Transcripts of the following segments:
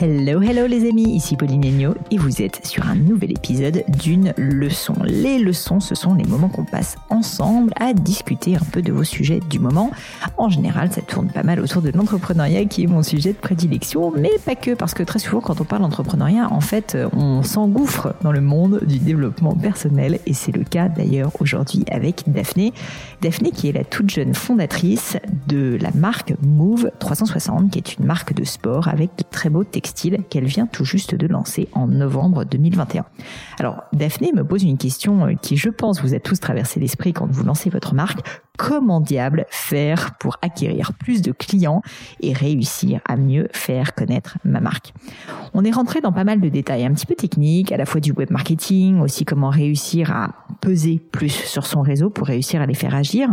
Hello, hello les amis, ici Pauline Agneau et vous êtes sur un nouvel épisode d'une leçon. Les leçons, ce sont les moments qu'on passe ensemble à discuter un peu de vos sujets du moment. En général, ça tourne pas mal autour de l'entrepreneuriat qui est mon sujet de prédilection, mais pas que, parce que très souvent quand on parle d'entrepreneuriat, en fait, on s'engouffre dans le monde du développement personnel et c'est le cas d'ailleurs aujourd'hui avec Daphné. Daphné qui est la toute jeune fondatrice de la marque Move 360, qui est une marque de sport avec de très beaux qu'elle vient tout juste de lancer en novembre 2021. Alors, Daphné me pose une question euh, qui, je pense, vous a tous traversé l'esprit quand vous lancez votre marque comment diable faire pour acquérir plus de clients et réussir à mieux faire connaître ma marque? On est rentré dans pas mal de détails un petit peu techniques, à la fois du web marketing, aussi comment réussir à peser plus sur son réseau pour réussir à les faire agir.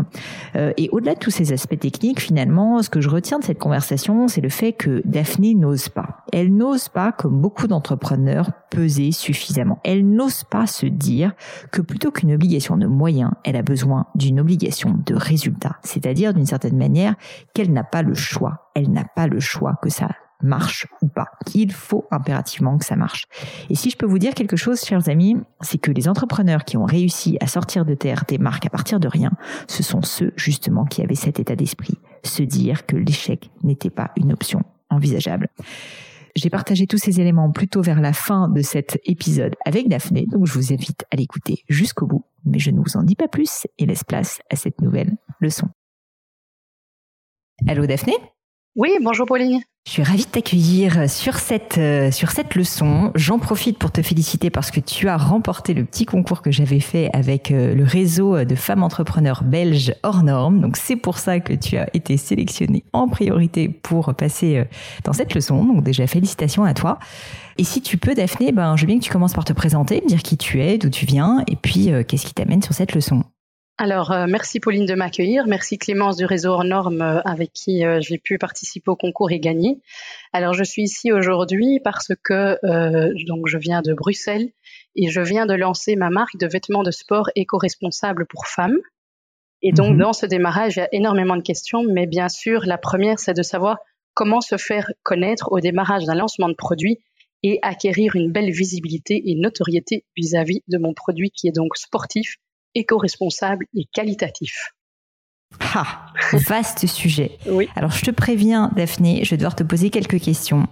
Euh, et au-delà de tous ces aspects techniques, finalement, ce que je retiens de cette conversation, c'est le fait que Daphné n'ose pas. N'ose pas, comme beaucoup d'entrepreneurs, peser suffisamment. Elle n'ose pas se dire que plutôt qu'une obligation de moyens, elle a besoin d'une obligation de résultat. C'est-à-dire, d'une certaine manière, qu'elle n'a pas le choix. Elle n'a pas le choix que ça marche ou pas. Il faut impérativement que ça marche. Et si je peux vous dire quelque chose, chers amis, c'est que les entrepreneurs qui ont réussi à sortir de terre des marques à partir de rien, ce sont ceux justement qui avaient cet état d'esprit, se dire que l'échec n'était pas une option envisageable. J'ai partagé tous ces éléments plutôt vers la fin de cet épisode avec Daphné, donc je vous invite à l'écouter jusqu'au bout, mais je ne vous en dis pas plus et laisse place à cette nouvelle leçon. Allô Daphné? Oui, bonjour Pauline. Je suis ravie de t'accueillir sur cette euh, sur cette leçon. J'en profite pour te féliciter parce que tu as remporté le petit concours que j'avais fait avec euh, le réseau de femmes entrepreneurs belges hors normes. Donc c'est pour ça que tu as été sélectionnée en priorité pour passer euh, dans cette leçon. Donc déjà félicitations à toi. Et si tu peux Daphné, ben je veux bien que tu commences par te présenter, me dire qui tu es, d'où tu viens et puis qu'est-ce qui t'amène sur cette leçon. Alors, euh, merci Pauline de m'accueillir. Merci Clémence du réseau hors normes euh, avec qui euh, j'ai pu participer au concours et gagner. Alors, je suis ici aujourd'hui parce que donc je viens de Bruxelles et je viens de lancer ma marque de vêtements de sport éco-responsables pour femmes. Et donc, mhm. dans ce démarrage, il y a énormément de questions, mais bien sûr, la première, c'est de savoir comment se faire connaître au démarrage d'un lancement de produit et acquérir une belle visibilité et notoriété vis-à-vis -vis de mon produit qui est donc sportif éco-responsable et qualitatif. Ah, vaste sujet. Oui. Alors je te préviens, Daphné, je vais devoir te poser quelques questions.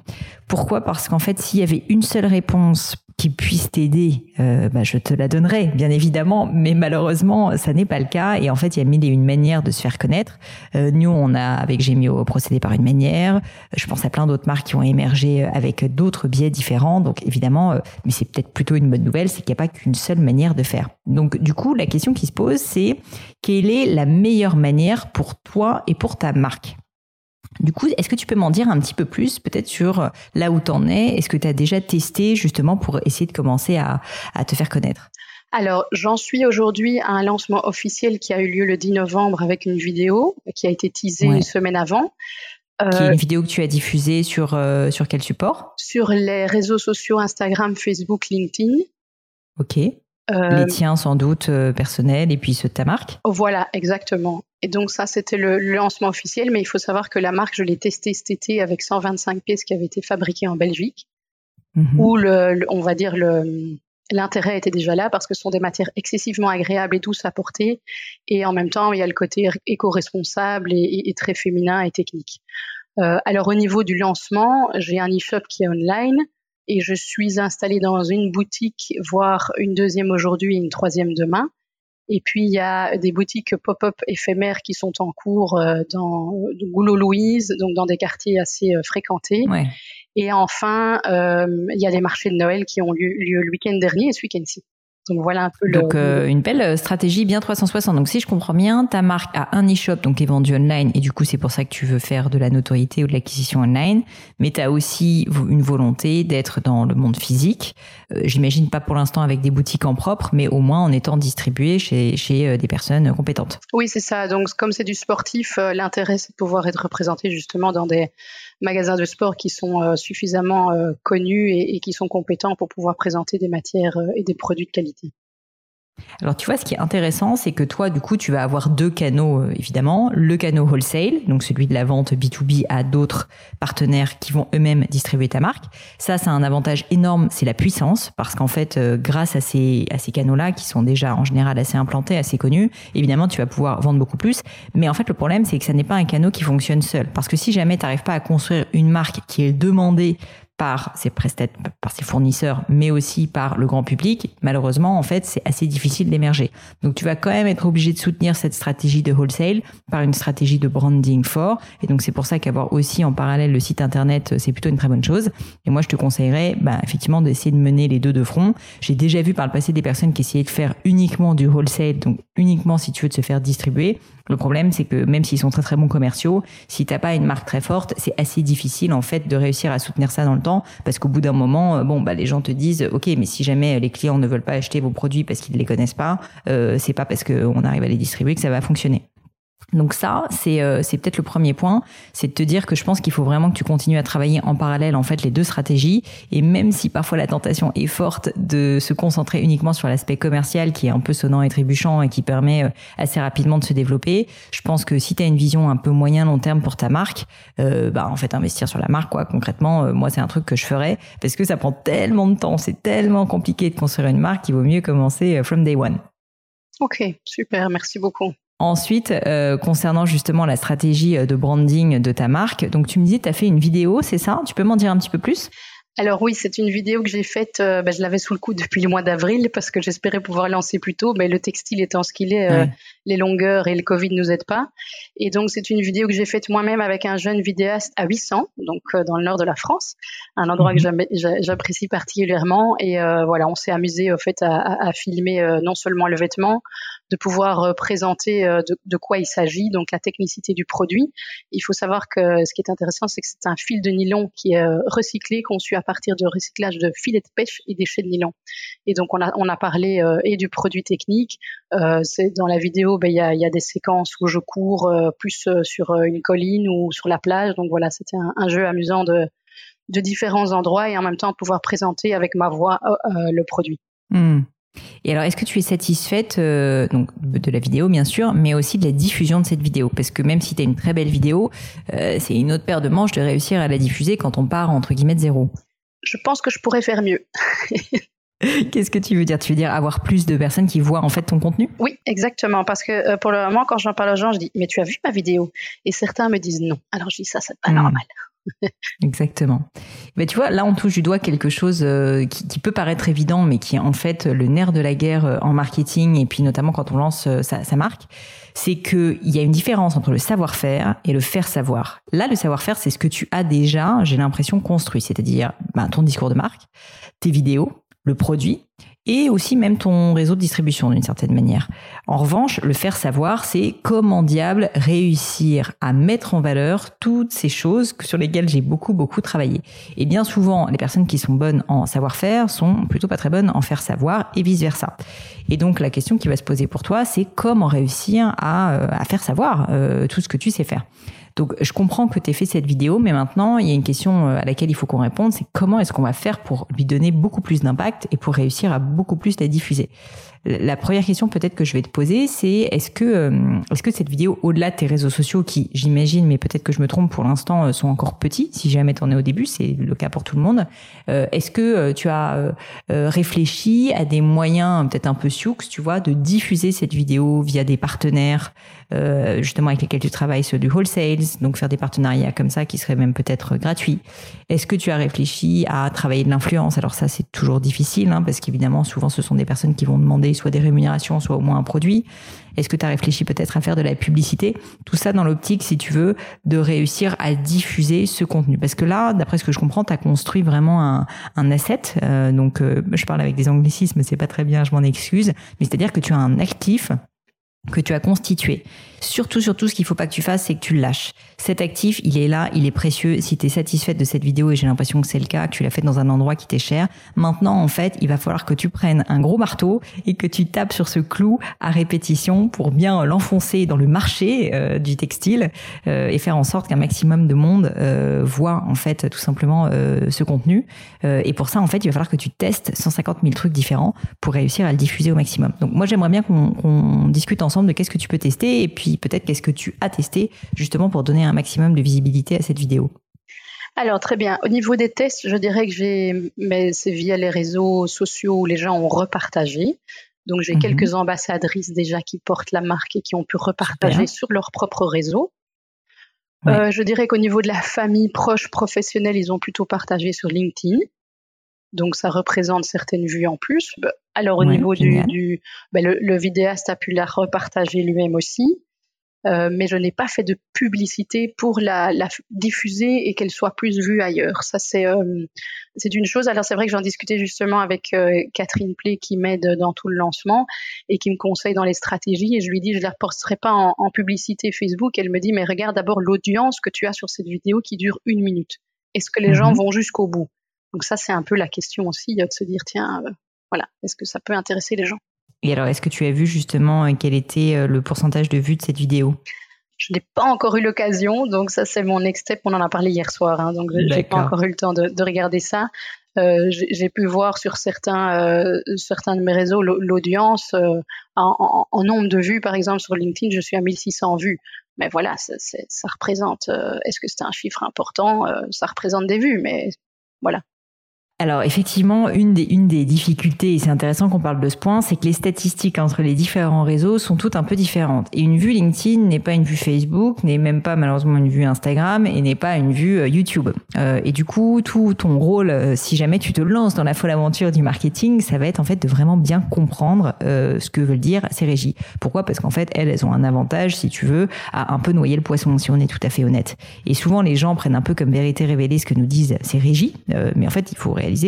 Pourquoi? Parce qu'en fait, s'il y avait une seule réponse qui puisse t'aider, euh, bah, je te la donnerai, bien évidemment, mais malheureusement, ça n'est pas le cas. Et en fait, il y a mille et une manières de se faire connaître. Euh, nous, on a, avec Gemio, procédé par une manière. Je pense à plein d'autres marques qui ont émergé avec d'autres biais différents. Donc, évidemment, euh, mais c'est peut-être plutôt une bonne nouvelle, c'est qu'il n'y a pas qu'une seule manière de faire. Donc, du coup, la question qui se pose, c'est quelle est la meilleure manière pour toi et pour ta marque? Du coup, est-ce que tu peux m'en dire un petit peu plus, peut-être sur euh, là où tu en es? Est-ce que tu as déjà testé justement pour essayer de commencer à, te faire connaître? Alors, j'en suis aujourd'hui à un lancement officiel qui a eu lieu le 10 novembre avec une vidéo qui a été teasée une semaine avant. qui est une euh, vidéo que tu as diffusée sur, euh, sur quel support? Sur les réseaux sociaux Instagram, Facebook, LinkedIn. Ok. Les tiens sans doute personnels et puis ceux de ta marque. Voilà, exactement. Et donc ça, c'était le, lancement officiel, mais il faut savoir que la marque, je l'ai testée cet été avec 125 pièces qui avaient été fabriquées en Belgique, mhm. où le, on va dire le l'intérêt était déjà là parce que ce sont des matières excessivement agréables et douces à porter, et en même temps, il y a le côté éco-responsable et, et, très féminin et technique. Euh, alors au niveau du lancement, j'ai un e-shop qui est online et je suis installée dans une boutique, voire une deuxième aujourd'hui et une troisième demain. Et puis il y a des boutiques pop-up éphémères qui sont en cours euh, dans Goulot-Louise, donc dans des quartiers assez euh, fréquentés. Et enfin, euh, il y a des marchés de Noël qui ont lieu, lieu le week-end dernier et ce week-end-ci. Donc voilà un peu donc, euh, une belle euh, stratégie bien 360. Donc si je comprends bien, ta marque a un e-shop donc qui est vendu online et du coup c'est pour ça que tu veux faire de la notoriété ou de l'acquisition online, mais tu as aussi une volonté d'être dans le monde physique. Euh, j'imagine pas pour l'instant avec des boutiques en propre, mais au moins en étant distribué chez, chez des personnes compétentes. Oui, c'est ça. Donc comme c'est du sportif, l'intérêt c'est de pouvoir être représenté justement dans des magasins de sport qui sont suffisamment connus et, qui sont compétents pour pouvoir présenter des matières et des produits de qualité. Alors tu vois, ce qui est intéressant, c'est que toi, du coup, tu vas avoir deux canaux, euh, évidemment. Le canal wholesale, donc celui de la vente B2B à d'autres partenaires qui vont eux-mêmes distribuer ta marque. Ça, c'est un avantage énorme, c'est la puissance, parce qu'en fait, euh, grâce à ces, à ces canaux-là, qui sont déjà en général assez implantés, assez connus, évidemment, tu vas pouvoir vendre beaucoup plus. Mais en fait, le problème, c'est que ça n'est pas un canal qui fonctionne seul. Parce que si jamais tu n'arrives pas à construire une marque qui est demandée par ses prestataires, par ses fournisseurs, mais aussi par le grand public, malheureusement, en fait, c'est assez difficile d'émerger. Donc, tu vas quand même être obligé de soutenir cette stratégie de wholesale par une stratégie de branding fort. Et donc, c'est pour ça qu'avoir aussi en parallèle le site internet, c'est plutôt une très bonne chose. Et moi, je te conseillerais, bah, effectivement, d'essayer de mener les deux de front. J'ai déjà vu par le passé des personnes qui essayaient de faire uniquement du wholesale, donc uniquement si tu veux de se faire distribuer. Le problème, c'est que même s'ils sont très très bons commerciaux, si t'as pas une marque très forte, c'est assez difficile en fait de réussir à soutenir ça dans le temps, parce qu'au bout d'un moment, euh, bon bah les gens te disent, ok, mais si jamais les clients ne veulent pas acheter vos produits parce qu'ils ne les connaissent pas, euh, c'est pas parce qu'on arrive à les distribuer que ça va fonctionner. Donc ça, c'est euh, c'est peut-être le premier point, c'est de te dire que je pense qu'il faut vraiment que tu continues à travailler en parallèle en fait les deux stratégies et même si parfois la tentation est forte de se concentrer uniquement sur l'aspect commercial qui est un peu sonnant et trébuchant et qui permet euh, assez rapidement de se développer, je pense que si tu as une vision un peu moyen long terme pour ta marque, euh, bah en fait investir sur la marque quoi concrètement, moi c'est un truc que je ferais parce que ça prend tellement de temps, c'est tellement compliqué de construire une marque qu'il vaut mieux commencer from day one. Ok, super, merci beaucoup. Ensuite, euh, concernant justement la stratégie euh, de branding de ta marque, donc tu me disais, tu as fait une vidéo, c'est ça? Tu peux m'en dire un petit peu plus? Alors oui, c'est une vidéo que j'ai faite, euh, ben, je l'avais sous le coup depuis le mois d'avril parce que j'espérais pouvoir lancer plus tôt, mais le textile étant ce qu'il est, euh, les longueurs et le Covid nous aident pas. Et donc c'est une vidéo que j'ai faite moi-même avec un jeune vidéaste à 800, donc euh, dans le nord de la France, un endroit que mhm. j'apprécie particulièrement. Et voilà, on s'est amusé au fait à, à filmer non seulement le vêtement, de pouvoir présenter de, de quoi il s'agit, donc la technicité du produit. Il faut savoir que ce qui est intéressant, c'est que c'est un fil de nylon qui est recyclé, conçu à partir de recyclage de filets de pêche et déchets de nylon. Et donc on a, on a parlé euh, et du produit technique. Euh, c'est dans la vidéo, ben, il y, a, y, a, des séquences où je cours euh, plus sur une colline ou sur la plage. Donc voilà, c'était un, jeu amusant de, de différents endroits et en même temps pouvoir présenter avec ma voix le produit. Hmm. Et alors, est-ce que tu es satisfaite donc de la vidéo, bien sûr, mais aussi de la diffusion de cette vidéo? Parce que même si tu as une très belle vidéo, c'est une autre paire de manches de réussir à la diffuser quand on part entre guillemets de zéro je pense que je pourrais faire mieux. Qu'est-ce que tu veux dire? Tu veux dire avoir plus de personnes qui voient en fait ton contenu? Oui, exactement. Parce que euh, pour le moment, quand j'en parle aux gens, je dis Mais tu as vu ma vidéo Et certains me disent non. Alors je dis Ça, c'est pas hmm. normal. Exactement. Mais tu vois, là, on touche du doigt quelque chose euh, qui, peut paraître évident, mais qui est en fait le nerf de la guerre euh, en marketing et puis notamment quand on lance sa, sa marque. C'est qu'il y a une différence entre le savoir-faire et le faire savoir. Là, le savoir-faire, c'est ce que tu as déjà, j'ai l'impression, construit. C'est-à-dire ben, ton discours de marque, tes vidéos, le produit et aussi même ton réseau de distribution d'une certaine manière. En revanche, le faire savoir, c'est comment diable réussir à mettre en valeur toutes ces choses sur lesquelles j'ai beaucoup beaucoup travaillé. Et bien souvent, les personnes qui sont bonnes en savoir-faire sont plutôt pas très bonnes en faire savoir et vice versa. Et donc la question qui va se poser pour toi, c'est comment réussir à, euh, faire savoir euh, tout ce que tu sais faire. Donc je comprends que tu aies fait cette vidéo, mais maintenant il y a une question euh, à laquelle il faut qu'on réponde, c'est comment est-ce qu'on va faire pour lui donner beaucoup plus d'impact et pour réussir à beaucoup plus la diffuser? La première question peut-être que je vais te poser, c'est est-ce que euh, est-ce que cette vidéo, au-delà de tes réseaux sociaux, qui j'imagine, mais peut-être que je me trompe pour l'instant, euh, sont encore petits, si jamais t'en es au début, c'est le cas pour tout le monde. Euh, est-ce que tu as réfléchi à des moyens peut-être un peu sioux, tu vois, de diffuser cette vidéo via des partenaires, justement avec lesquels tu travailles, ceux du wholesale, donc faire des partenariats comme ça qui seraient même peut-être gratuits. Est-ce que tu as réfléchi à travailler de l'influence? Alors ça, c'est toujours difficile, hein, parce qu'évidemment, souvent, ce sont des personnes qui vont demander soit des rémunérations, soit au moins un produit Est-ce que tu as réfléchi peut-être à faire de la publicité? Tout ça dans l'optique, si tu veux, de réussir à diffuser ce contenu. Parce que là, d'après ce que je comprends, tu as construit vraiment un, asset. Euh, donc, euh, je parle avec des anglicismes, c'est pas très bien, je m'en excuse. Mais c'est-à-dire que tu as un actif que tu as constitué. Surtout, surtout, ce qu'il faut pas que tu fasses, c'est que tu le lâches. Cet actif, il est là, il est précieux. Si tu es satisfaite de cette vidéo, et j'ai l'impression que c'est le cas, que tu l'as fait dans un endroit qui t'est cher, maintenant, en fait, il va falloir que tu prennes un gros marteau et que tu tapes sur ce clou à répétition pour bien l'enfoncer dans le marché euh, du textile euh, et faire en sorte qu'un maximum de monde euh, voit, en fait, tout simplement ce contenu. et pour ça, en fait, il va falloir que tu testes 150 000 trucs différents pour réussir à le diffuser au maximum. Donc, moi, j'aimerais bien qu'on discute ensemble de qu'est-ce que tu peux tester et puis peut-être qu'est-ce que tu as testé justement pour donner un maximum de visibilité à cette vidéo? Alors très bien. Au niveau des tests, je dirais que j'ai, mais c'est via les réseaux sociaux où les gens ont repartagé. Donc j'ai mhm. quelques ambassadrices déjà qui portent la marque et qui ont pu repartager sur leur propre réseau. Euh, je dirais qu'au niveau de la famille proche professionnelle, ils ont plutôt partagé sur LinkedIn. Donc ça représente certaines vues en plus. Alors au niveau du, ben, le, vidéaste a pu la repartager lui-même aussi. Euh, mais je n'ai pas fait de publicité pour la, la diffuser et qu'elle soit plus vue ailleurs. Ça, c'est euh, c'est une chose. Alors, c'est vrai que j'en discutais justement avec euh, Catherine Play qui m'aide dans tout le lancement et qui me conseille dans les stratégies. Et je lui dis, je ne la posterai pas en, en, publicité Facebook. Elle me dit, mais regarde d'abord l'audience que tu as sur cette vidéo qui dure une minute. Est-ce que les gens mhm. vont jusqu'au bout? Donc ça, c'est un peu la question aussi de se dire, tiens, voilà, est-ce que ça peut intéresser les gens? Et alors, est-ce que tu as vu justement euh, quel était euh, le pourcentage de vues de cette vidéo? Je n'ai pas encore eu l'occasion, donc ça c'est mon next step. On en a parlé hier soir, hein, donc j'ai pas encore eu le temps de, regarder ça. Euh, j'ai pu voir sur certains certains de mes réseaux l'audience en, nombre de vues, par exemple sur LinkedIn, je suis à 1600 vues. Mais voilà, ça, ça représente. Est-ce que c'est un chiffre important? Ça représente des vues, mais voilà. Alors effectivement, une des, une des difficultés, et c'est intéressant qu'on parle de ce point, c'est que les statistiques entre les différents réseaux sont toutes un peu différentes. Et une vue LinkedIn n'est pas une vue Facebook, n'est même pas malheureusement une vue Instagram et n'est pas une vue euh, YouTube. Euh, et du coup, tout ton rôle, euh, si jamais tu te lances dans la folle aventure du marketing, ça va être en fait de vraiment bien comprendre ce que veulent dire ces régies. Pourquoi? Parce qu'en fait, elles, elles ont un avantage, si tu veux, à un peu noyer le poisson, si on est tout à fait honnête. Et souvent, les gens prennent un peu comme vérité révélée ce que nous disent ces régies, mais en fait, il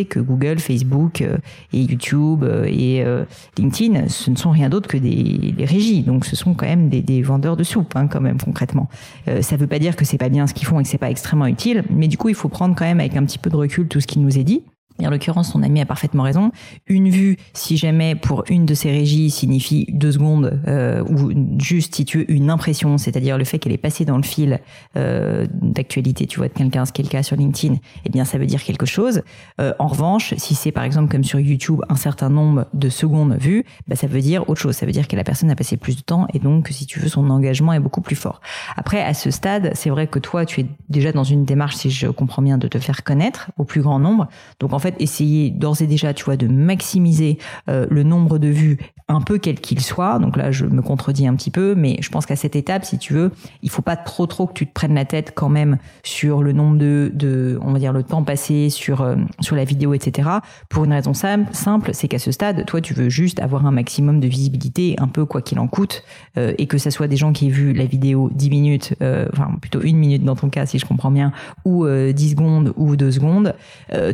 que Google, Facebook euh, et YouTube euh, et euh, LinkedIn, ce ne sont rien d'autre que des, régies. Donc, ce sont quand même des, vendeurs de soupe, hein, quand même concrètement. ça ne veut pas dire que c'est pas bien ce qu'ils font et que c'est pas extrêmement utile, mais du coup, il faut prendre quand même avec un petit peu de recul tout ce qui nous est dit. En l'occurrence, ton ami a parfaitement raison. Une vue, si jamais pour une de ces régies signifie deux secondes, euh, ou juste si tu veux une impression, c'est-à-dire le fait qu'elle est passée dans le fil euh, d'actualité, tu vois, de quelqu'un, ce qui est le cas sur LinkedIn, eh bien ça veut dire quelque chose. Euh, en revanche, si c'est par exemple comme sur YouTube un certain nombre de secondes vues, bah, ça veut dire autre chose. Ça veut dire que la personne a passé plus de temps et donc si tu veux son engagement est beaucoup plus fort. Après, à ce stade, c'est vrai que toi, tu es déjà dans une démarche, si je comprends bien, de te faire connaître au plus grand nombre. Donc en fait essayer d'ores et déjà, tu vois, de maximiser euh, le nombre de vues, un peu quel qu'il soit. Donc là, je me contredis un petit peu, mais je pense qu'à cette étape, si tu veux, il faut pas trop trop que tu te prennes la tête quand même sur le nombre de, de on va dire, le temps passé sur euh, sur la vidéo, etc. Pour une raison simple, c'est qu'à ce stade, toi, tu veux juste avoir un maximum de visibilité, un peu quoi qu'il en coûte, euh, et que ça soit des gens qui aient vu la vidéo 10 minutes, enfin plutôt une minute dans ton cas, si je comprends bien, ou 10 secondes ou 2 secondes,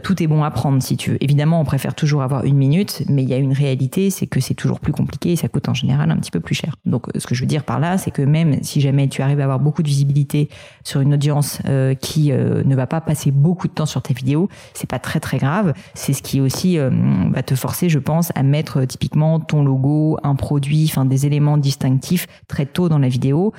tout est bon à prendre si tu. Évidemment, on préfère toujours avoir une minute, mais il y a une réalité, c'est que c'est toujours plus compliqué et ça coûte en général un petit peu plus cher. Donc, euh, ce que je veux dire par là, c'est que même si jamais tu arrives à avoir beaucoup de visibilité sur une audience euh, qui euh, ne va pas passer beaucoup de temps sur tes vidéos, c'est pas très très grave. C'est ce qui aussi va te forcer, je pense, à mettre typiquement ton logo, un produit, enfin des éléments distinctifs très tôt dans la vidéo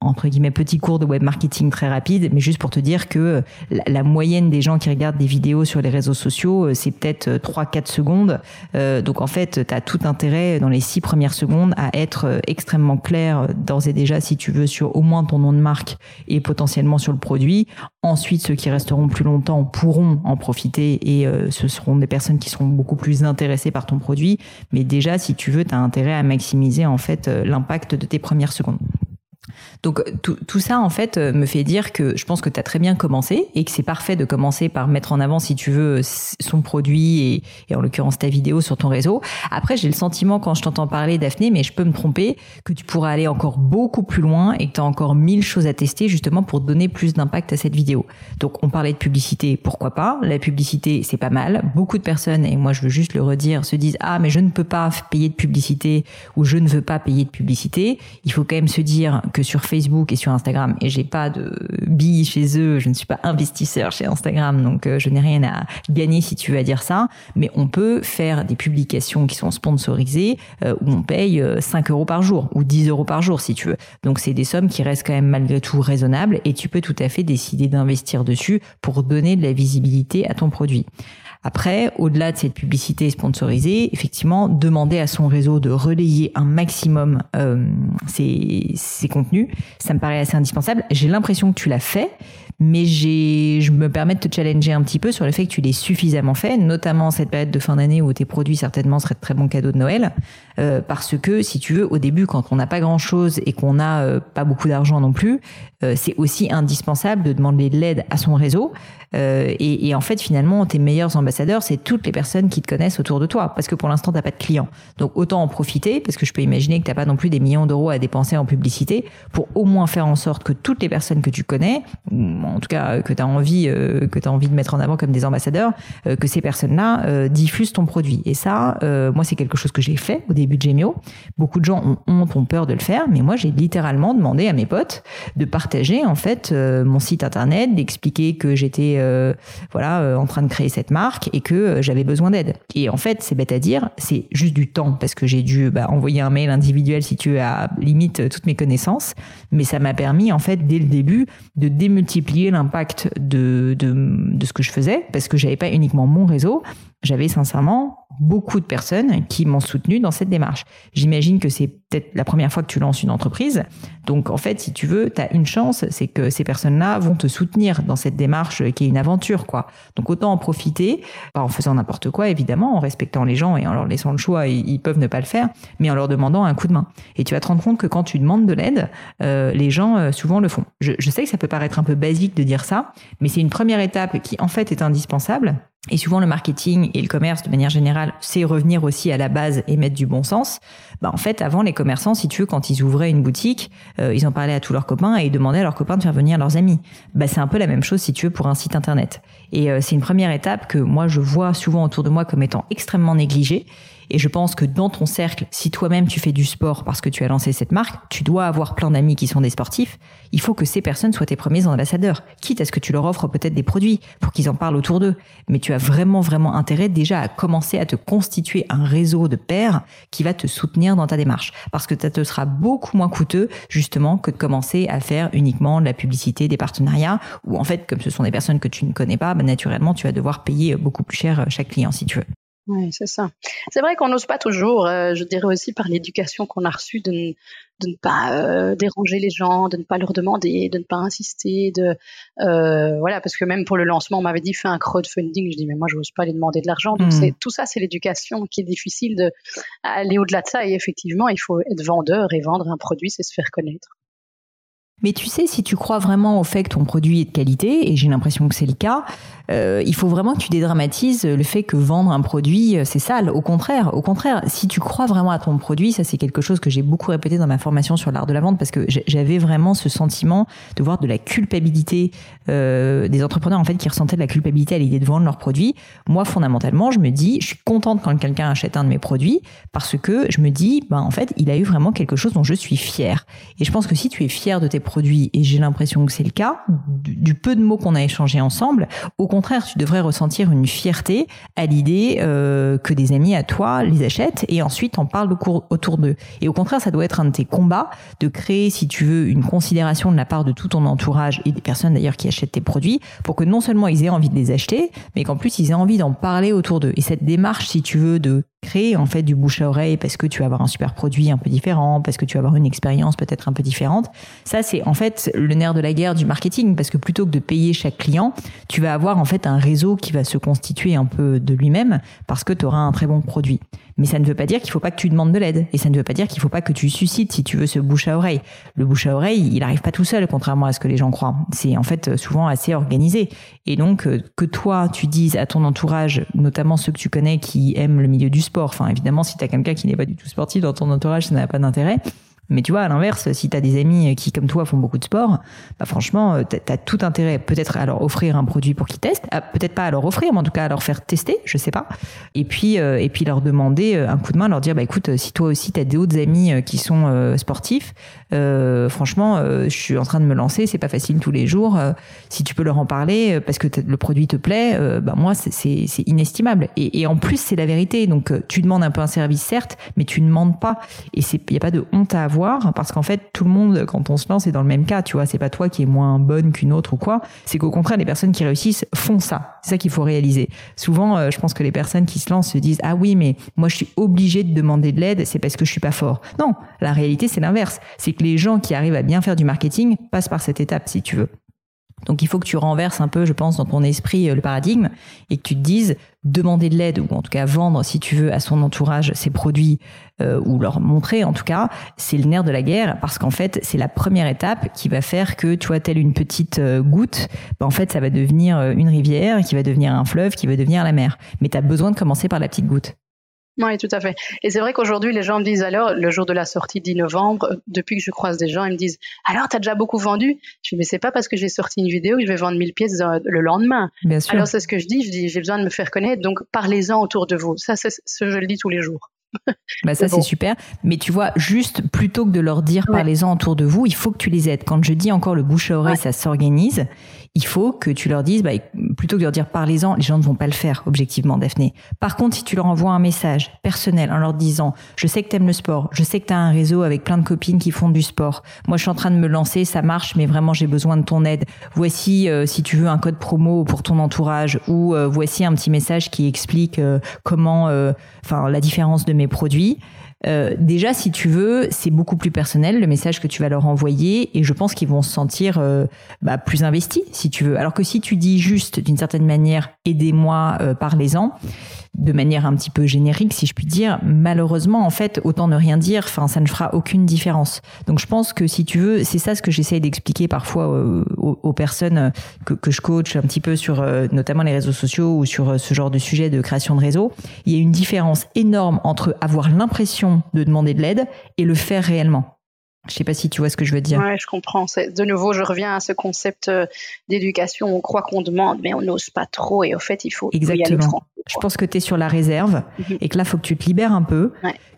entre guillemets petit cours de web marketing très rapide, mais juste pour te dire que la, moyenne des gens qui regardent des vidéos sur les réseaux sociaux, euh, c'est peut-être 3-4 euh, secondes. Euh, donc en fait, tu as tout intérêt dans les 6 premières secondes à être extrêmement clair d'ores et déjà, si tu veux, sur au moins ton nom de marque et potentiellement sur le produit. Ensuite, ceux qui resteront plus longtemps pourront en profiter et ce seront des personnes qui seront beaucoup plus intéressées par ton produit. Mais déjà, si tu veux, tu as intérêt à maximiser en fait l'impact de tes premières secondes. Donc tout, ça en fait euh, me fait dire que je pense que tu as très bien commencé et que c'est parfait de commencer par mettre en avant si tu veux son produit et, en l'occurrence ta vidéo sur ton réseau. Après j'ai le sentiment quand je t'entends parler Daphné, mais je peux me tromper, que tu pourras aller encore beaucoup plus loin et que tu as encore mille choses à tester justement pour donner plus d'impact à cette vidéo. Donc on parlait de publicité, pourquoi pas? La publicité c'est pas mal. Beaucoup de personnes, et moi je veux juste le redire, se disent ah mais je ne peux pas payer de publicité ou je ne veux pas payer de publicité. Il faut quand même se dire que sur Facebook et sur Instagram et j'ai pas de billes chez eux, je ne suis pas investisseur chez Instagram, donc euh, je n'ai rien à gagner si tu veux dire ça, mais on peut faire des publications qui sont sponsorisées euh, où on paye 5 euh, euros par jour ou 10 euros par jour si tu veux. Donc c'est des sommes qui restent quand même malgré tout raisonnables et tu peux tout à fait décider d'investir dessus pour donner de la visibilité à ton produit. Après, au-delà de cette publicité sponsorisée, effectivement, demander à son réseau de relayer un maximum euh, ses, ses contenus, ça me paraît assez indispensable. J'ai l'impression que tu l'as fait, mais j'ai, je me permets de te challenger un petit peu sur le fait que tu l'aies suffisamment fait, notamment en cette période de fin d'année où tes produits certainement seraient de très bons cadeaux de Noël, euh, parce que si tu veux, au début, quand on n'a pas grand chose et qu'on n'a euh, pas beaucoup d'argent non plus, euh, c'est aussi indispensable de demander de l'aide à son réseau. Euh, et, et, en fait, finalement, tes meilleurs ambassadeurs, c'est toutes les personnes qui te connaissent autour de toi, parce que pour l'instant, t'as pas de clients. Donc autant en profiter, parce que je peux imaginer que t'as pas non plus des millions d'euros à dépenser en publicité, pour au moins faire en sorte que toutes les personnes que tu connais, en tout cas que tu as envie euh, que tu envie de mettre en avant comme des ambassadeurs euh, que ces personnes-là euh, diffusent ton produit. Et ça moi c'est quelque chose que j'ai fait au début de Gemio beaucoup de gens ont ont peur de le faire mais moi j'ai littéralement demandé à mes potes de partager en fait mon site internet d'expliquer que j'étais voilà en train de créer cette marque et que j'avais besoin d'aide. Et en fait c'est bête à dire c'est juste du temps parce que j'ai dû bah, envoyer un mail individuel si tu as limite toutes mes connaissances. Mais ça m'a permis en fait dès le début de démultiplier l'impact de, de, ce que je faisais, parce que j'avais pas uniquement mon réseau, j'avais sincèrement beaucoup de personnes qui m'ont soutenu dans cette démarche. J'imagine que c'est peut-être la première fois que tu lances une entreprise. Donc en fait, si tu veux, tu as une chance, c'est que ces personnes-là vont te soutenir dans cette démarche qui est une aventure quoi. Donc autant en profiter, en faisant n'importe quoi évidemment, en respectant les gens et en leur laissant le choix, ils, peuvent ne pas le faire, mais en leur demandant un coup de main. Et tu vas te rendre compte que quand tu demandes de l'aide, euh, les gens euh, souvent le font. Je, je sais que ça peut paraître un peu basique de dire ça, mais c'est une première étape qui en fait est indispensable et souvent, le marketing et le commerce, de manière générale, c'est revenir aussi à la base et mettre du bon sens. Bah, en fait, avant, les commerçants, si tu veux, quand ils ouvraient une boutique, euh, ils en parlaient à tous leurs copains et ils demandaient à leurs copains de faire venir leurs amis. Bah, c'est un peu la même chose, si tu veux, pour un site internet. Et euh, c'est une première étape que moi, je vois souvent autour de moi comme étant extrêmement négligée et je pense que dans ton cercle, si toi-même tu fais du sport parce que tu as lancé cette marque, tu dois avoir plein d'amis qui sont des sportifs. Il faut que ces personnes soient tes premiers ambassadeurs. Quitte à ce que tu leur offres peut-être des produits pour qu'ils en parlent autour d'eux. Mais tu as vraiment, vraiment intérêt déjà à commencer à te constituer un réseau de pairs qui va te soutenir dans ta démarche. Parce que ça te sera beaucoup moins coûteux, justement, que de commencer à faire uniquement de la publicité, des partenariats, où en fait, comme ce sont des personnes que tu ne connais pas, bah, naturellement, tu vas devoir payer beaucoup plus cher chaque client si tu veux. Oui, c'est ça. C'est vrai qu'on n'ose pas toujours, euh, je dirais aussi par l'éducation qu'on a reçue, de, ne, de ne pas euh, déranger les gens, de ne pas leur demander, de ne pas insister, de euh, voilà, parce que même pour le lancement, on m'avait dit fais un crowdfunding, je dis mais moi je n'ose pas les demander de l'argent, donc c'est tout ça, c'est l'éducation qui est difficile de aller au-delà de ça. Et effectivement, il faut être vendeur et vendre un produit, c'est se faire connaître. Mais tu sais, si tu crois vraiment au fait que ton produit est de qualité, et j'ai l'impression que c'est le cas, euh, il faut vraiment que tu dédramatises le fait que vendre un produit, euh, c'est sale. Au contraire, au contraire, si tu crois vraiment à ton produit, ça c'est quelque chose que j'ai beaucoup répété dans ma formation sur l'art de la vente, parce que j'avais vraiment ce sentiment de voir de la culpabilité euh, des entrepreneurs en fait qui ressentaient de la culpabilité à l'idée de vendre leurs produits. Moi, fondamentalement, je me dis, je suis contente quand quelqu'un achète un de mes produits, parce que je me dis, ben en fait, il a eu vraiment quelque chose dont je suis fière. Et je pense que si tu es fier de tes produit, et j'ai l'impression que c'est le cas, du, peu de mots qu'on a échangé ensemble, au contraire, tu devrais ressentir une fierté à l'idée euh, que des amis à toi les achètent et ensuite en parlent autour d'eux. Et au contraire, ça doit être un de tes combats de créer, si tu veux, une considération de la part de tout ton entourage et des personnes d'ailleurs qui achètent tes produits pour que non seulement ils aient envie de les acheter, mais qu'en plus ils aient envie d'en parler autour d'eux. Et cette démarche, si tu veux, de créer en fait du bouche à oreille parce que tu vas avoir un super produit un peu différent, parce que tu vas avoir une expérience peut-être un peu différente. Ça c'est en fait le nerf de la guerre du marketing parce que plutôt que de payer chaque client, tu vas avoir en fait un réseau qui va se constituer un peu de lui-même parce que tu auras un très bon produit. Mais ça ne veut pas dire qu'il faut pas que tu demandes de l'aide. Et ça ne veut pas dire qu'il faut pas que tu suscites, si tu veux, ce bouche à oreille. Le bouche à oreille, il arrive pas tout seul, contrairement à ce que les gens croient. C'est en fait souvent assez organisé. Et donc, euh, que toi, tu dises à ton entourage, notamment ceux que tu connais qui aiment le milieu du sport, enfin, évidemment, si tu as quelqu'un qui n'est pas du tout sportif dans ton entourage, ça n'a pas d'intérêt. Mais tu vois, à l'inverse, si tu as des amis qui, comme toi, font beaucoup de sport, bah franchement, euh, tu as, tout intérêt peut-être à leur offrir un produit pour qu'ils testent, peut-être pas à leur offrir, mais en tout cas à leur faire tester, je sais pas. Et puis, euh, et puis leur demander euh, un coup de main, leur dire, bah écoute, si toi aussi tu as d'autres amis qui sont sportifs, euh, franchement, je suis en train de me lancer, c'est pas facile tous les jours. si tu peux leur en parler parce que le produit te plaît, bah moi c'est inestimable. Et, et, en plus, c'est la vérité. Donc tu demandes un peu un service, certes, mais tu ne demandes pas. Et il n'y a pas de honte à avoir parce qu'en fait tout le monde quand on se lance est dans le même cas tu vois. C'est pas toi qui es moins bonne qu'une autre ou quoi. C'est qu'au contraire les personnes qui réussissent font ça. C'est ça qu'il faut réaliser. Souvent euh, je pense que les personnes qui se lancent se disent ah oui mais moi je suis obligée de demander de l'aide c'est parce que je suis pas fort. Non la réalité c'est l'inverse. C'est que les gens qui arrivent à bien faire du marketing passent par cette étape si tu veux donc il faut que tu renverses un peu, je pense, dans ton esprit euh, le paradigme et que tu te dises demander de l'aide ou en tout cas vendre, si tu veux, à son entourage ses produits euh, ou leur montrer, en tout cas, c'est le nerf de la guerre parce qu'en fait c'est la première étape qui va faire que tu vois telle une petite euh, goutte, ben, en fait ça va devenir une rivière, qui va devenir un fleuve, qui va devenir la mer. Mais tu as besoin de commencer par la petite goutte. Oui, tout à fait. Et c'est vrai qu'aujourd'hui, les gens me disent alors, le jour de la sortie 10 novembre, depuis que je croise des gens, ils me disent alors, t'as déjà beaucoup vendu? Je dis mais c'est pas parce que j'ai sorti une vidéo que je vais vendre 1000 pièces le lendemain. Bien sûr. Alors c'est ce que je dis. Je dis j'ai besoin de me faire connaître, donc parlez-en autour de vous. Ça, c'est ce je le dis tous les jours. bah ça c'est super, mais tu vois juste plutôt que de leur dire parlez-en autour de vous, il faut que tu les aides. Quand je dis encore le bouche à oreille, ça s'organise il faut que tu leur dises, bah, plutôt que de leur dire parlez-en, les gens ne vont pas le faire, objectivement, Daphné. Par contre, si tu leur envoies un message personnel en leur disant, je sais que tu aimes le sport, je sais que tu as un réseau avec plein de copines qui font du sport, moi je suis en train de me lancer, ça marche, mais vraiment j'ai besoin de ton aide. Voici, euh, si tu veux, un code promo pour ton entourage, ou euh, voici un petit message qui explique euh, comment, enfin, la différence de mes produits. Euh, déjà, si tu veux, c'est beaucoup plus personnel le message que tu vas leur envoyer et je pense qu'ils vont se sentir euh, bah, plus investis, si tu veux. Alors que si tu dis juste d'une certaine manière, aidez-moi, euh, parlez-en, de manière un petit peu générique, si je puis dire, malheureusement, en fait, autant ne rien dire, enfin, ça ne fera aucune différence. Donc, je pense que si tu veux, c'est ça ce que j'essaye d'expliquer parfois euh, aux, personnes que, que, je coach un petit peu sur, euh, notamment les réseaux sociaux ou sur euh, ce genre de sujet de création de réseau. Il y a une différence énorme entre avoir l'impression de demander de l'aide et le faire réellement. Je sais pas si tu vois ce que je veux dire. Ouais, je comprends. De nouveau, je reviens à ce concept euh, d'éducation. On croit qu'on demande, mais on n'ose pas trop. Et au fait, il faut. Exactement. Je pense que tu es sur la réserve mhm. et que là, faut que tu te libères un peu,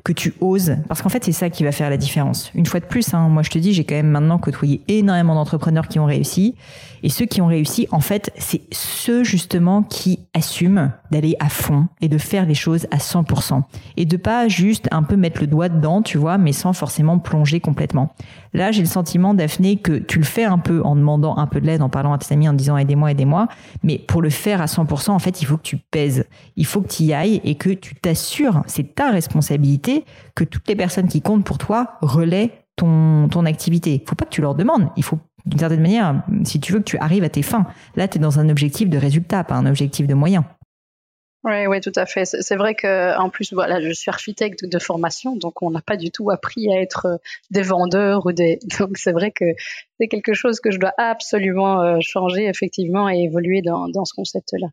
que tu oses. Parce qu'en fait, c'est ça qui va faire la différence. Une fois de plus, hein, moi, je te dis, j'ai quand même maintenant côtoyé énormément d'entrepreneurs qui ont réussi. Et ceux qui ont réussi, en fait, c'est ceux justement qui assument d'aller à fond et de faire les choses à 100%. Et de pas juste un peu mettre le doigt dedans, tu vois, mais sans forcément plonger complètement. Là, j'ai le sentiment, Daphné, que tu le fais un peu en demandant un peu de l'aide, en parlant à tes amis, en disant aidez-moi, aidez-moi. Mais pour le faire à 100%, en fait, il faut que tu pèses. Il faut que tu y ailles et que tu t'assures, c'est ta responsabilité, que toutes les personnes qui comptent pour toi relaient ton, ton activité. Il faut pas que tu leur demandes. Il faut d'une certaine manière, si tu veux que tu arrives à tes fins. Là, tu es dans un objectif de résultat, pas un objectif de moyen. Oui, oui, tout à fait. C'est vrai que en plus, voilà, je suis architecte de formation, donc on n'a pas du tout appris à être euh, des vendeurs ou des. Donc c'est vrai que c'est quelque chose que je dois absolument euh, changer effectivement et évoluer dans, dans ce concept-là.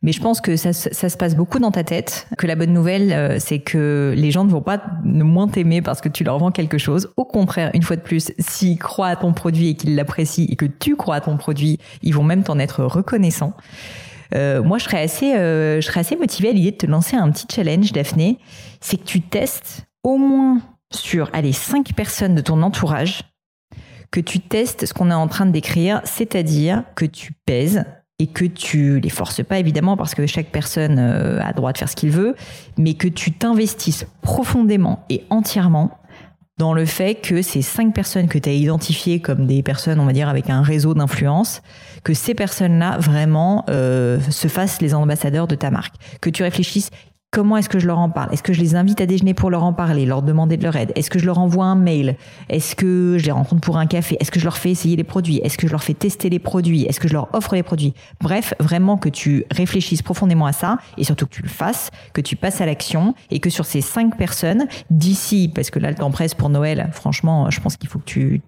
Mais je pense que ça, ça, se passe beaucoup dans ta tête. Que la bonne nouvelle, euh, c'est que les gens ne vont pas moins t'aimer parce que tu leur vends quelque chose. Au contraire, une fois de plus, s'ils croient à ton produit et qu'ils l'apprécient et que tu crois à ton produit, ils vont même t'en être reconnaissants. Euh, moi, je serais assez, euh, je serais assez motivée à l'idée de te lancer un petit challenge, Daphné. C'est que tu testes au moins sur, allez, cinq personnes de ton entourage, que tu testes ce qu'on est en train de décrire, c'est-à-dire que tu pèses et que tu les forces pas évidemment parce que chaque personne euh, a droit de faire ce qu'il veut, mais que tu t'investisses profondément et entièrement dans le fait que ces cinq personnes que tu as identifiées comme des personnes, on va dire, avec un réseau d'influence, que ces personnes-là vraiment euh, se fassent les ambassadeurs de ta marque. Que tu réfléchisses Comment est-ce que je leur en parle? Est-ce que je les invite à déjeuner pour leur en parler, leur demander de leur aide? Est-ce que je leur envoie un mail? Est-ce que je les rencontre pour un café? Est-ce que je leur fais essayer les produits? Est-ce que je leur fais tester les produits? Est-ce que je leur offre les produits? Bref, vraiment que tu réfléchisses profondément à ça et surtout que tu le fasses, que tu passes à l'action et que sur ces cinq personnes, d'ici, parce que là le temps presse pour Noël, franchement, je pense qu'il faut que tu,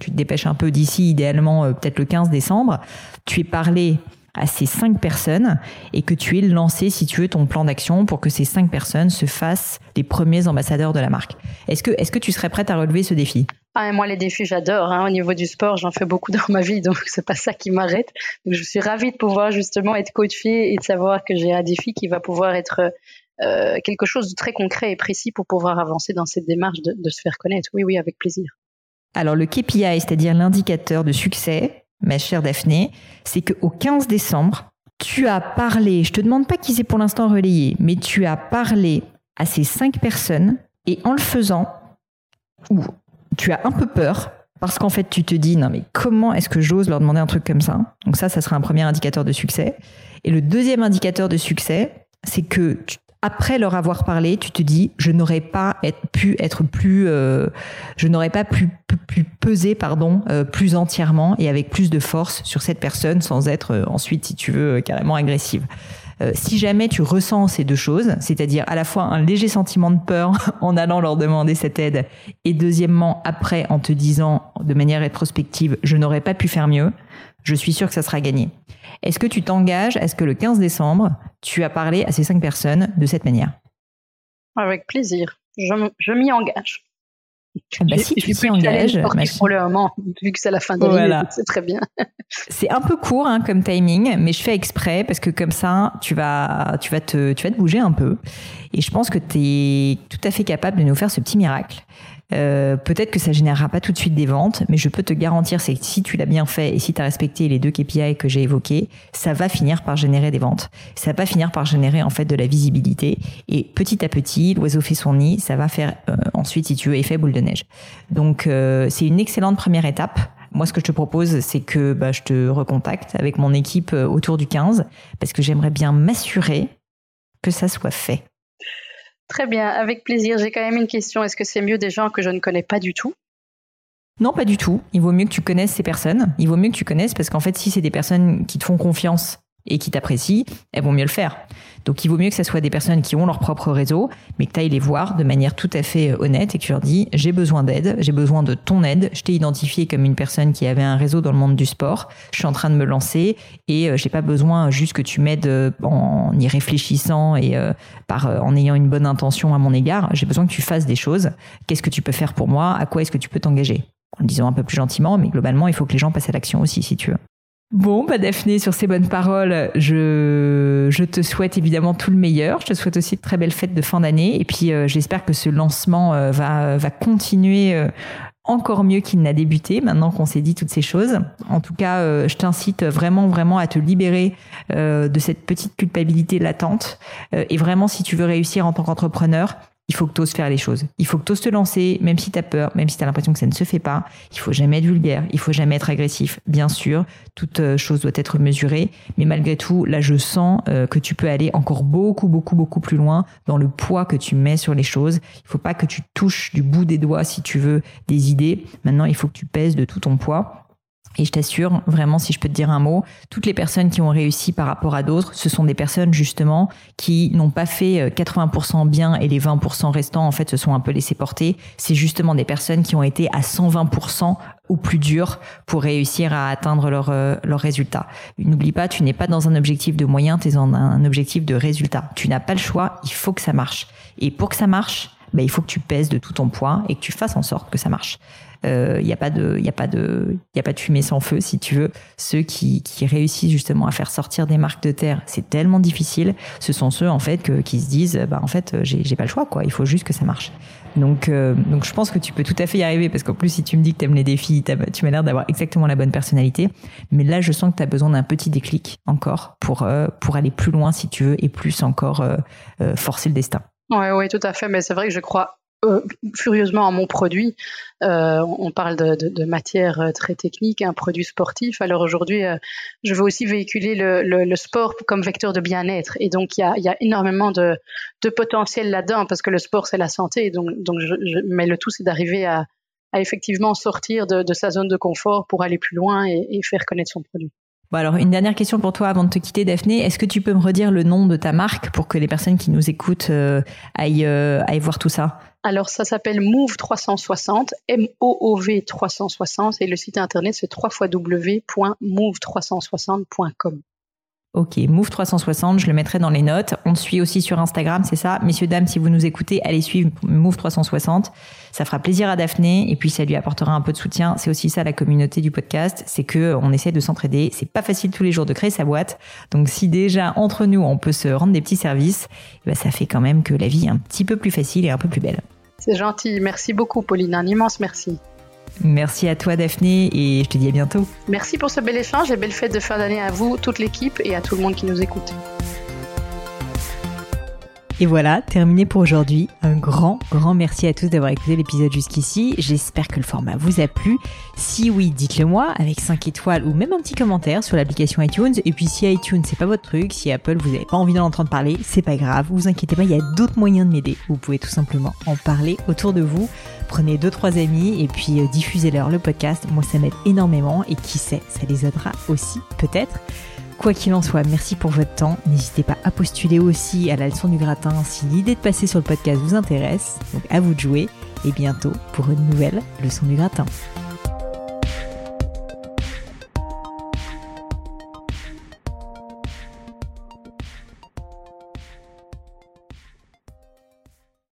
tu te dépêches un peu d'ici, idéalement euh, peut-être le 15 décembre, tu es parlé à ces cinq personnes et que tu aies lancé, si tu veux, ton plan d'action pour que ces cinq personnes se fassent les premiers ambassadeurs de la marque. Est-ce que, est-ce que tu serais prête à relever ce défi? Ah, moi, les défis, j'adore. Hein. Au niveau du sport, j'en fais beaucoup dans ma vie, donc c'est pas ça qui m'arrête. Je suis ravie de pouvoir justement être coachée et de savoir que j'ai un défi qui va pouvoir être euh, quelque chose de très concret et précis pour pouvoir avancer dans cette démarche de se faire connaître. Oui, oui, avec plaisir. Alors, le KPI, c'est-à-dire l'indicateur de succès, ma chère Daphné, c'est qu'au 15 décembre, tu as parlé, je te demande pas qui c'est pour l'instant relayé, mais tu as parlé à ces cinq personnes et en le faisant, tu as un peu peur parce qu'en fait tu te dis non mais comment est-ce que j'ose leur demander un truc comme ça? Donc ça, ça sera un premier indicateur de succès. Et le deuxième indicateur de succès, c'est que tu après leur avoir parlé, tu te dis, je n'aurais pas pu être plus, euh, je n'aurais pas peser, pardon, euh, plus entièrement et avec plus de force sur cette personne sans être euh, ensuite, si tu veux, carrément agressive. si jamais tu ressens ces deux choses, c'est-à-dire à la fois un léger sentiment de peur en allant leur demander cette aide, et deuxièmement après en te disant de manière rétrospective, je n'aurais pas pu faire mieux, je suis sûr que ça sera gagné. Est-ce que tu t'engages à ce que le 15 décembre, tu as parlé à ces cinq personnes de cette manière? Avec plaisir. Je, m'y engage. Ah bah si tu t'y engages, pour le moment, vu que c'est la fin de l'année, c'est très bien. c'est un peu court hein, comme timing, mais je fais exprès parce que comme ça, tu vas, tu vas te, tu vas te bouger un peu. Et je pense que tu es tout à fait capable de nous faire ce petit miracle. Euh, peut-être que ça générera pas tout de suite des ventes, mais je peux te garantir, c'est que si tu l'as bien fait et si tu as respecté les deux KPI que j'ai évoqués, ça va finir par générer des ventes. Ça va finir par générer en fait de la visibilité. Et petit à petit, l'oiseau fait son nid, ça va faire euh, ensuite, si tu veux, effet boule de neige. Donc euh, c'est une excellente première étape. Moi, ce que je te propose, c'est que bah, je te recontacte avec mon équipe autour du 15, parce que j'aimerais bien m'assurer que ça soit fait. Très bien, avec plaisir. J'ai quand même une question. Est-ce que c'est mieux des gens que je ne connais pas du tout? Non, pas du tout. Il vaut mieux que tu connaisses ces personnes. Il vaut mieux que tu connaisses parce qu'en fait, si c'est des personnes qui te font confiance et qui t'apprécient, elles vont mieux le faire. Donc il vaut mieux que ce soit des personnes qui ont leur propre réseau, mais que tu ailles les voir de manière tout à fait euh, honnête et que tu leur dis j'ai besoin d'aide, j'ai besoin de ton aide, je t'ai identifié comme une personne qui avait un réseau dans le monde du sport, je suis en train de me lancer et euh, j'ai pas besoin juste que tu m'aides euh, en y réfléchissant et par en ayant une bonne intention à mon égard, j'ai besoin que tu fasses des choses. Qu'est-ce que tu peux faire pour moi? À quoi est-ce que tu peux t'engager? En le disant un peu plus gentiment, mais globalement, il faut que les gens passent à l'action aussi, si tu veux. Bon, bah Daphné, sur ces bonnes paroles, je, je te souhaite évidemment tout le meilleur. Je te souhaite aussi de très belles fêtes de fin d'année. Et puis, euh, j'espère que ce lancement euh, va, va continuer euh, encore mieux qu'il n'a débuté, maintenant qu'on s'est dit toutes ces choses. En tout cas, je t'incite vraiment, vraiment à te libérer de cette petite culpabilité latente. et vraiment, si tu veux réussir en tant qu'entrepreneur, il faut que tu faire les choses. Il faut que tu te lancer, même si tu as peur, même si tu as l'impression que ça ne se fait pas. Il faut jamais être vulgaire, il faut jamais être agressif. Bien sûr, toute euh, chose doit être mesurée, mais malgré tout, là, je sens euh, que tu peux aller encore beaucoup, beaucoup, beaucoup plus loin dans le poids que tu mets sur les choses. Il faut pas que tu touches du bout des doigts, si tu veux, des idées. Maintenant, il faut que tu pèses de tout ton poids. Et je t'assure, vraiment, si je peux te dire un mot, toutes les personnes qui ont réussi par rapport à d'autres, ce sont des personnes justement qui n'ont pas fait 80% euh, bien et les 20% restants, en fait, se sont un peu laissés porter. C'est justement des personnes qui ont été à 120% au plus dur pour réussir à atteindre leurs euh, leur résultats. N'oublie pas, tu n'es pas dans un objectif de moyen, tu es dans un objectif de résultat. Tu n'as pas le choix, il faut que ça marche. Et pour que ça marche, ben, il faut que tu pèses de tout ton poids et que tu fasses en sorte que ça marche. Il euh, n'y a pas de, a pas de, a pas de fumée sans feu, si tu veux. Ceux qui, qui réussissent justement à faire sortir des marques de terre, c'est tellement difficile. Ce sont ceux en fait que, qui se disent, bah en fait, j'ai, pas le choix, quoi. Il faut juste que ça marche. Donc, euh, donc je pense que tu peux tout à fait y arriver parce qu'en plus, si tu me dis que tu aimes les défis, tu m'as l'air d'avoir exactement la bonne personnalité. Mais là, je sens que tu as besoin d'un petit déclic encore pour, euh, pour aller plus loin, si tu veux, et plus encore forcer le destin. Oui, oui, tout à fait. Mais c'est vrai que je crois furieusement à mon produit. Euh, on parle de, de, de, matière très technique, un produit sportif. Alors aujourd'hui, je veux aussi véhiculer le, le, le sport comme vecteur de bien-être. Et donc il y a, y a, énormément de, de potentiel là-dedans parce que le sport c'est la santé. Donc, donc je, je, mais le tout c'est d'arriver à, à, effectivement sortir de, de, sa zone de confort pour aller plus loin et, et faire connaître son produit. Bon alors une dernière question pour toi avant de te quitter Daphné. Est-ce que tu peux me redire le nom de ta marque pour que les personnes qui nous écoutent euh, aillent, euh, aillent voir tout ça? Alors, ça s'appelle Move 360, M-O-O-V 360, et le site internet c'est www.move360.com. Ok, Move 360, je le mettrai dans les notes. On te suit aussi sur Instagram, c'est ça? Messieurs, dames, si vous nous écoutez, allez suivre Move 360. Ça fera plaisir à Daphné et puis ça lui apportera un peu de soutien. C'est aussi ça la communauté du podcast, c'est que on essaie de s'entraider. C'est pas facile tous les jours de créer sa boîte. Donc si déjà entre nous on peut se rendre des petits services, eh ben, ça fait quand même que la vie est un petit peu plus facile et un peu plus belle. C'est gentil. Merci beaucoup, Pauline. Un immense merci. Merci à toi Daphné et je te dis à bientôt. Merci pour ce bel échange et belle fête de fin d'année à vous, toute l'équipe et à tout le monde qui nous écoute. Et voilà, terminé pour aujourd'hui. Un grand, grand merci à tous d'avoir écouté l'épisode jusqu'ici. J'espère que le format vous a plu. Si oui, dites-le moi avec 5 étoiles ou même un petit commentaire sur l'application iTunes. Et puis si iTunes c'est pas votre truc, si Apple vous n'avez pas envie d'en entendre parler, c'est pas grave. Vous inquiétez pas, il y a d'autres moyens de m'aider. Vous pouvez tout simplement en parler autour de vous. Prenez deux trois amis et puis euh, diffusez-leur le podcast. Moi ça m'aide énormément et qui sait, ça les aidera aussi peut-être. Quoi qu'il en soit, merci pour votre temps. N'hésitez pas à postuler aussi à la leçon du gratin si l'idée de passer sur le podcast vous intéresse. Donc à vous de jouer et bientôt pour une nouvelle leçon du gratin.